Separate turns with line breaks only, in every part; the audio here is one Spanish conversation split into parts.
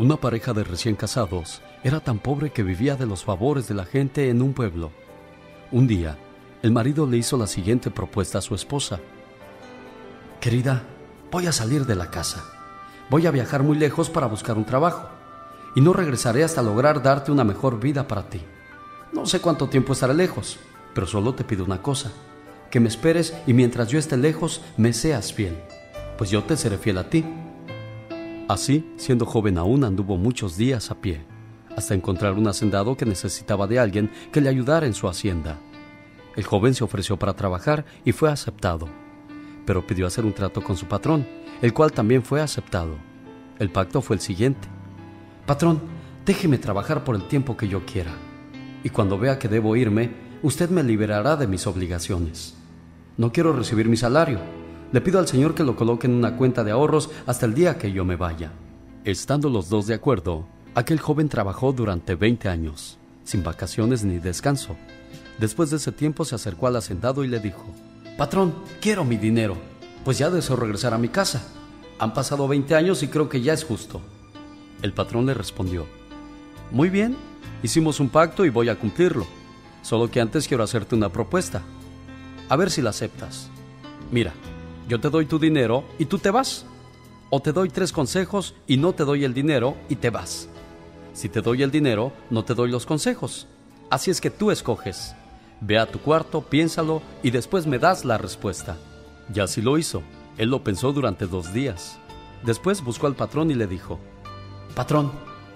Una pareja de recién casados era tan pobre que vivía de los favores de la gente en un pueblo. Un día, el marido le hizo la siguiente propuesta a su esposa. Querida, voy a salir de la casa. Voy a viajar muy lejos para buscar un trabajo. Y no regresaré hasta lograr darte una mejor vida para ti. No sé cuánto tiempo estaré lejos, pero solo te pido una cosa. Que me esperes y mientras yo esté lejos me seas fiel, pues yo te seré fiel a ti. Así, siendo joven aún, anduvo muchos días a pie, hasta encontrar un hacendado que necesitaba de alguien que le ayudara en su hacienda. El joven se ofreció para trabajar y fue aceptado, pero pidió hacer un trato con su patrón, el cual también fue aceptado. El pacto fue el siguiente. Patrón, déjeme trabajar por el tiempo que yo quiera, y cuando vea que debo irme, usted me liberará de mis obligaciones. No quiero recibir mi salario, le pido al Señor que lo coloque en una cuenta de ahorros hasta el día que yo me vaya. Estando los dos de acuerdo, aquel joven trabajó durante 20 años, sin vacaciones ni descanso. Después de ese tiempo se acercó al hacendado y le dijo, Patrón, quiero mi dinero, pues ya deseo regresar a mi casa. Han pasado 20 años y creo que ya es justo. El patrón le respondió, Muy bien, hicimos un pacto y voy a cumplirlo, solo que antes quiero hacerte una propuesta. A ver si la aceptas. Mira, yo te doy tu dinero y tú te vas. O te doy tres consejos y no te doy el dinero y te vas. Si te doy el dinero, no te doy los consejos. Así es que tú escoges. Ve a tu cuarto, piénsalo y después me das la respuesta. Y así lo hizo. Él lo pensó durante dos días. Después buscó al patrón y le dijo, Patrón,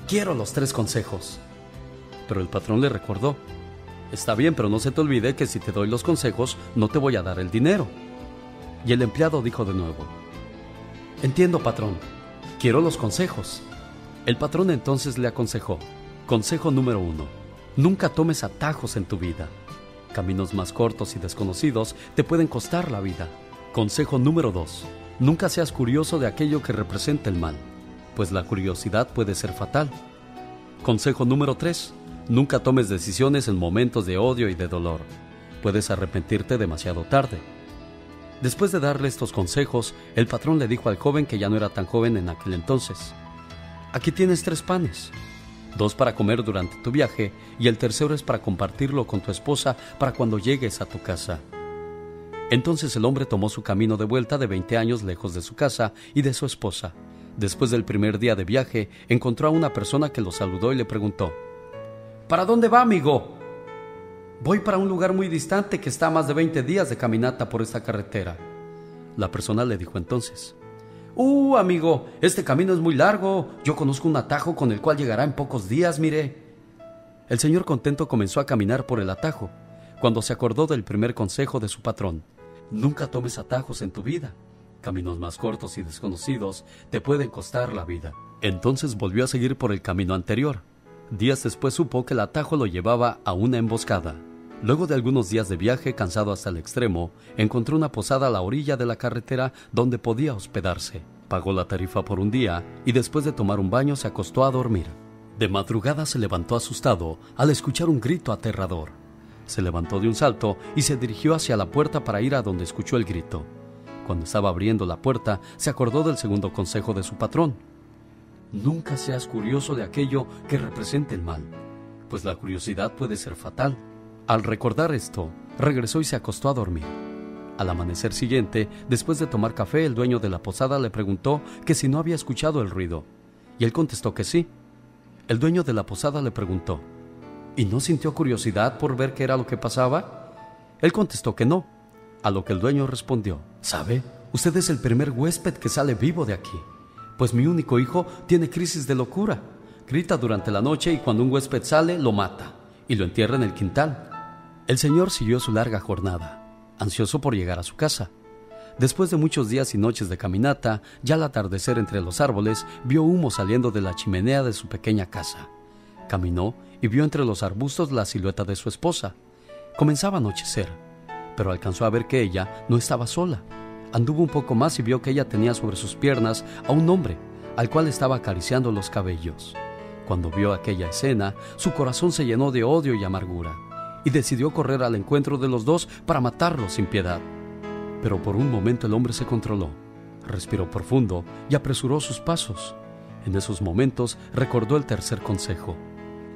quiero los tres consejos. Pero el patrón le recordó, Está bien, pero no se te olvide que si te doy los consejos, no te voy a dar el dinero. Y el empleado dijo de nuevo, Entiendo, patrón, quiero los consejos. El patrón entonces le aconsejó, Consejo número uno, nunca tomes atajos en tu vida. Caminos más cortos y desconocidos te pueden costar la vida. Consejo número dos, nunca seas curioso de aquello que representa el mal, pues la curiosidad puede ser fatal. Consejo número tres, nunca tomes decisiones en momentos de odio y de dolor. Puedes arrepentirte demasiado tarde. Después de darle estos consejos, el patrón le dijo al joven que ya no era tan joven en aquel entonces, Aquí tienes tres panes, dos para comer durante tu viaje y el tercero es para compartirlo con tu esposa para cuando llegues a tu casa. Entonces el hombre tomó su camino de vuelta de 20 años lejos de su casa y de su esposa. Después del primer día de viaje, encontró a una persona que lo saludó y le preguntó, ¿Para dónde va, amigo? Voy para un lugar muy distante que está a más de 20 días de caminata por esta carretera. La persona le dijo entonces, Uh, amigo, este camino es muy largo. Yo conozco un atajo con el cual llegará en pocos días, mire. El señor contento comenzó a caminar por el atajo, cuando se acordó del primer consejo de su patrón. Nunca tomes atajos en tu vida. Caminos más cortos y desconocidos te pueden costar la vida. Entonces volvió a seguir por el camino anterior. Días después supo que el atajo lo llevaba a una emboscada. Luego de algunos días de viaje, cansado hasta el extremo, encontró una posada a la orilla de la carretera donde podía hospedarse. Pagó la tarifa por un día y después de tomar un baño se acostó a dormir. De madrugada se levantó asustado al escuchar un grito aterrador. Se levantó de un salto y se dirigió hacia la puerta para ir a donde escuchó el grito. Cuando estaba abriendo la puerta, se acordó del segundo consejo de su patrón. Nunca seas curioso de aquello que represente el mal, pues la curiosidad puede ser fatal. Al recordar esto, regresó y se acostó a dormir. Al amanecer siguiente, después de tomar café, el dueño de la posada le preguntó que si no había escuchado el ruido, y él contestó que sí. El dueño de la posada le preguntó, ¿y no sintió curiosidad por ver qué era lo que pasaba? Él contestó que no, a lo que el dueño respondió, ¿sabe? Usted es el primer huésped que sale vivo de aquí pues mi único hijo tiene crisis de locura. Grita durante la noche y cuando un huésped sale, lo mata y lo entierra en el quintal. El señor siguió su larga jornada, ansioso por llegar a su casa. Después de muchos días y noches de caminata, ya al atardecer entre los árboles, vio humo saliendo de la chimenea de su pequeña casa. Caminó y vio entre los arbustos la silueta de su esposa. Comenzaba a anochecer, pero alcanzó a ver que ella no estaba sola Anduvo un poco más y vio que ella tenía sobre sus piernas a un hombre, al cual estaba acariciando los cabellos. Cuando vio aquella escena, su corazón se llenó de odio y amargura, y decidió correr al encuentro de los dos para matarlos sin piedad. Pero por un momento el hombre se controló, respiró profundo y apresuró sus pasos. En esos momentos recordó el tercer consejo.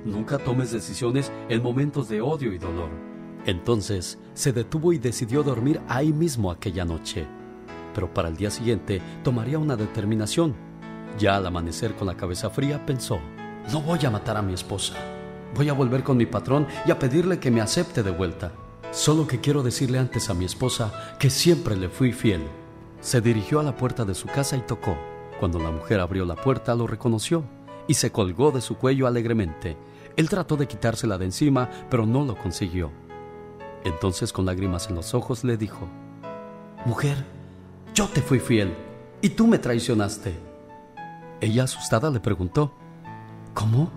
Nunca tomes decisiones en momentos de odio y dolor. Entonces se detuvo y decidió dormir ahí mismo aquella noche. Pero para el día siguiente tomaría una determinación. Ya al amanecer con la cabeza fría pensó, no voy a matar a mi esposa. Voy a volver con mi patrón y a pedirle que me acepte de vuelta. Solo que quiero decirle antes a mi esposa que siempre le fui fiel. Se dirigió a la puerta de su casa y tocó. Cuando la mujer abrió la puerta lo reconoció y se colgó de su cuello alegremente. Él trató de quitársela de encima, pero no lo consiguió. Entonces con lágrimas en los ojos le dijo, Mujer, yo te fui fiel y tú me traicionaste. Ella asustada le preguntó, ¿Cómo?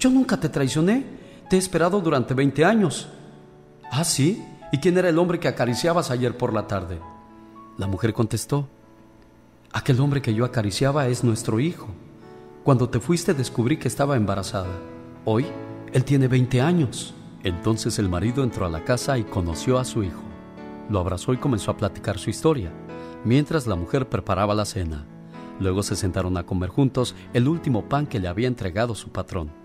Yo nunca te traicioné. Te he esperado durante 20 años. Ah, sí. ¿Y quién era el hombre que acariciabas ayer por la tarde? La mujer contestó, Aquel hombre que yo acariciaba es nuestro hijo. Cuando te fuiste descubrí que estaba embarazada. Hoy, él tiene 20 años. Entonces el marido entró a la casa y conoció a su hijo. Lo abrazó y comenzó a platicar su historia, mientras la mujer preparaba la cena. Luego se sentaron a comer juntos el último pan que le había entregado su patrón.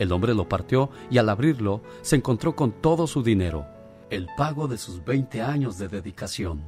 El hombre lo partió y al abrirlo se encontró con todo su dinero, el pago de sus 20 años de dedicación.